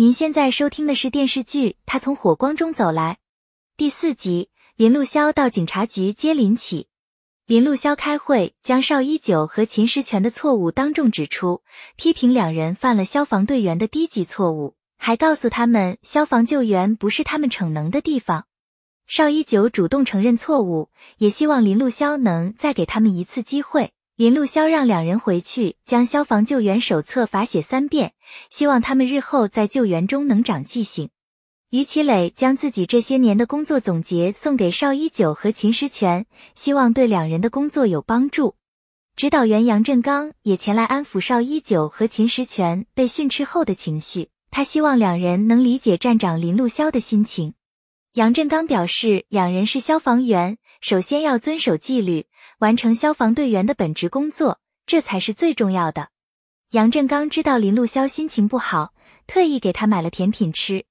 您现在收听的是电视剧《他从火光中走来》第四集。林路潇到警察局接林启。林路潇开会，将邵一九和秦时全的错误当众指出，批评两人犯了消防队员的低级错误，还告诉他们消防救援不是他们逞能的地方。邵一九主动承认错误，也希望林路潇能再给他们一次机会。林路潇让两人回去将消防救援手册罚写三遍，希望他们日后在救援中能长记性。于其磊将自己这些年的工作总结送给邵一九和秦石全，希望对两人的工作有帮助。指导员杨振刚也前来安抚邵一九和秦石全被训斥后的情绪，他希望两人能理解站长林路潇的心情。杨振刚表示，两人是消防员，首先要遵守纪律。完成消防队员的本职工作，这才是最重要的。杨振刚知道林路潇心情不好，特意给他买了甜品吃。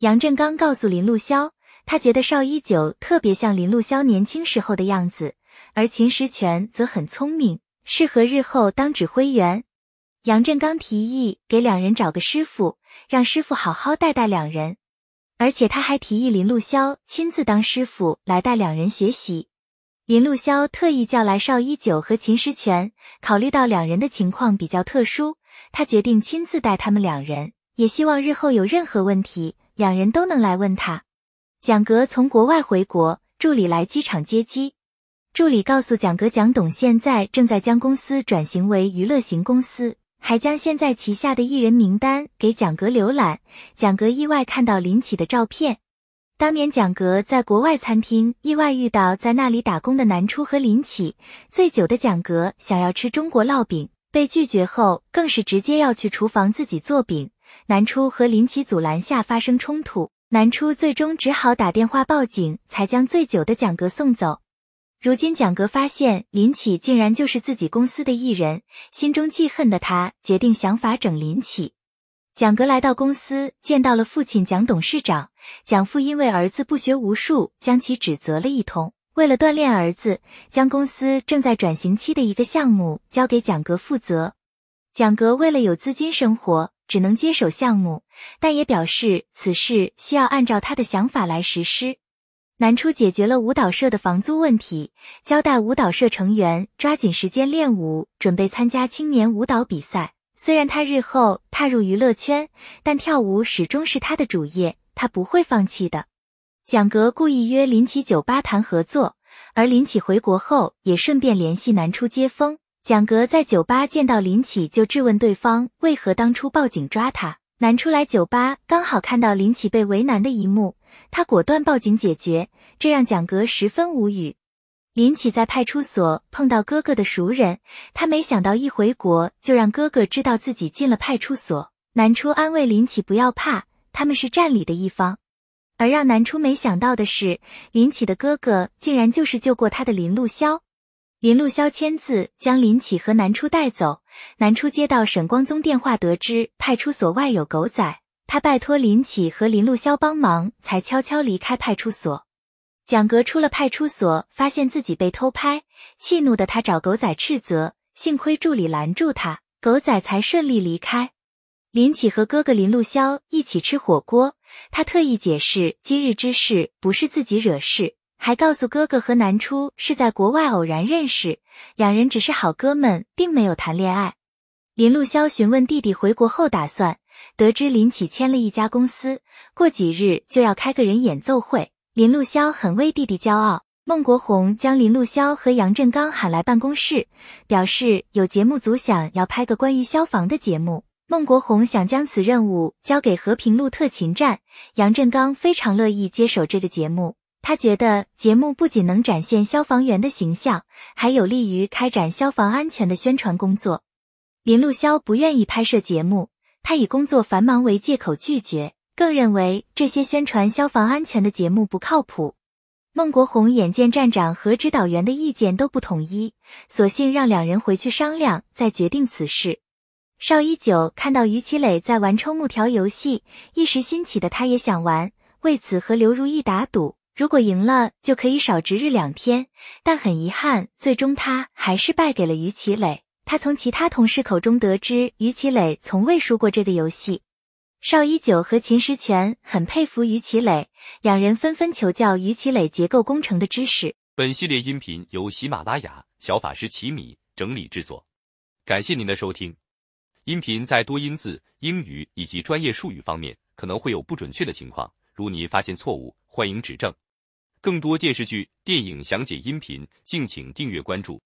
杨振刚告诉林路潇，他觉得邵一九特别像林路潇年轻时候的样子，而秦时全则很聪明，适合日后当指挥员。杨振刚提议给两人找个师傅，让师傅好好带带两人，而且他还提议林路潇亲自当师傅来带两人学习。林路潇特意叫来邵一九和秦时全，考虑到两人的情况比较特殊，他决定亲自带他们两人，也希望日后有任何问题，两人都能来问他。蒋格从国外回国，助理来机场接机。助理告诉蒋格，蒋董现在正在将公司转型为娱乐型公司，还将现在旗下的艺人名单给蒋格浏览。蒋格意外看到林启的照片。当年蒋格在国外餐厅意外遇到在那里打工的南初和林启，醉酒的蒋格想要吃中国烙饼，被拒绝后，更是直接要去厨房自己做饼。南初和林启阻拦下发生冲突，南初最终只好打电话报警，才将醉酒的蒋格送走。如今蒋格发现林启竟然就是自己公司的艺人，心中记恨的他决定想法整林启。蒋格来到公司，见到了父亲蒋董事长。蒋父因为儿子不学无术，将其指责了一通。为了锻炼儿子，将公司正在转型期的一个项目交给蒋格负责。蒋格为了有资金生活，只能接手项目，但也表示此事需要按照他的想法来实施。南初解决了舞蹈社的房租问题，交代舞蹈社成员抓紧时间练舞，准备参加青年舞蹈比赛。虽然他日后踏入娱乐圈，但跳舞始终是他的主业，他不会放弃的。蒋格故意约林奇酒吧谈合作，而林奇回国后也顺便联系南初接风。蒋格在酒吧见到林奇，就质问对方为何当初报警抓他。南初来酒吧刚好看到林启被为难的一幕，他果断报警解决，这让蒋格十分无语。林启在派出所碰到哥哥的熟人，他没想到一回国就让哥哥知道自己进了派出所。南初安慰林启不要怕，他们是站里的一方。而让南初没想到的是，林启的哥哥竟然就是救过他的林路潇。林路潇签字将林启和南初带走。南初接到沈光宗电话，得知派出所外有狗仔，他拜托林启和林路潇帮忙，才悄悄离开派出所。蒋格出了派出所，发现自己被偷拍，气怒的他找狗仔斥责，幸亏助理拦住他，狗仔才顺利离开。林启和哥哥林路潇一起吃火锅，他特意解释今日之事不是自己惹事，还告诉哥哥和南初是在国外偶然认识，两人只是好哥们，并没有谈恋爱。林路潇询问弟弟回国后打算，得知林启签了一家公司，过几日就要开个人演奏会。林路潇很为弟弟骄傲。孟国红将林路潇和杨振刚喊来办公室，表示有节目组想要拍个关于消防的节目。孟国红想将此任务交给和平路特勤站，杨振刚非常乐意接手这个节目。他觉得节目不仅能展现消防员的形象，还有利于开展消防安全的宣传工作。林路潇不愿意拍摄节目，他以工作繁忙为借口拒绝。更认为这些宣传消防安全的节目不靠谱。孟国红眼见站长和指导员的意见都不统一，索性让两人回去商量，再决定此事。邵一九看到于其磊在玩抽木条游戏，一时兴起的他也想玩，为此和刘如意打赌，如果赢了就可以少值日两天。但很遗憾，最终他还是败给了于其磊。他从其他同事口中得知，于其磊从未输过这个游戏。邵一九和秦时全很佩服于其磊，两人纷纷求教于其磊结构工程的知识。本系列音频由喜马拉雅小法师奇米整理制作，感谢您的收听。音频在多音字、英语以及专业术语方面可能会有不准确的情况，如你发现错误，欢迎指正。更多电视剧、电影详解音频，敬请订阅关注。